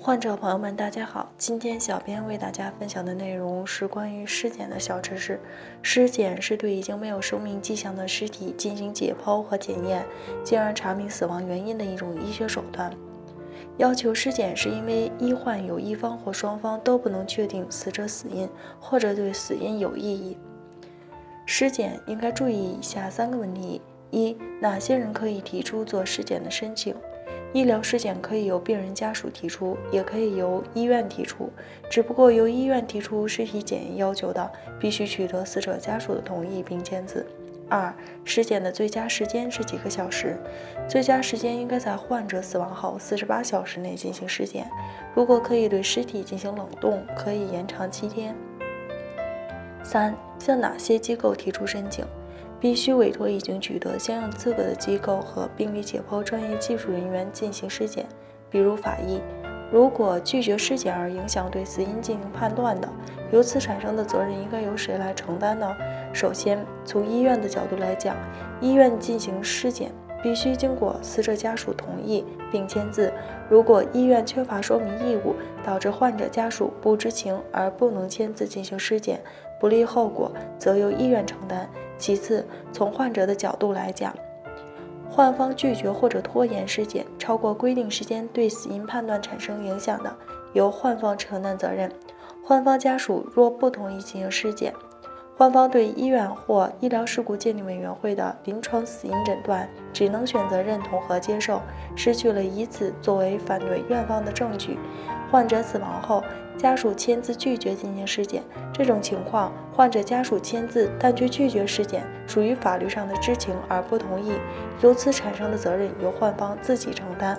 患者朋友们，大家好！今天小编为大家分享的内容是关于尸检的小知识。尸检是对已经没有生命迹象的尸体进行解剖和检验，进而查明死亡原因的一种医学手段。要求尸检是因为医患有一方或双方都不能确定死者死因，或者对死因有异议。尸检应该注意以下三个问题：一、哪些人可以提出做尸检的申请？医疗尸检可以由病人家属提出，也可以由医院提出。只不过由医院提出尸体检验要求的，必须取得死者家属的同意并签字。二、尸检的最佳时间是几个小时？最佳时间应该在患者死亡后四十八小时内进行尸检。如果可以对尸体进行冷冻，可以延长七天。三、向哪些机构提出申请？必须委托已经取得相应资格的机构和病理解剖专业技术人员进行尸检，比如法医。如果拒绝尸检而影响对死因进行判断的，由此产生的责任应该由谁来承担呢？首先，从医院的角度来讲，医院进行尸检必须经过死者家属同意并签字。如果医院缺乏说明义务，导致患者家属不知情而不能签字进行尸检，不利后果则由医院承担。其次，从患者的角度来讲，患方拒绝或者拖延尸检超过规定时间，对死因判断产生影响的，由患方承担责任。患方家属若不同意进行尸检，患方对医院或医疗事故鉴定委员会的临床死因诊断只能选择认同和接受，失去了以此作为反对院方的证据。患者死亡后，家属签字拒绝进行尸检，这种情况，患者家属签字但却拒绝尸检，属于法律上的知情而不同意，由此产生的责任由患方自己承担。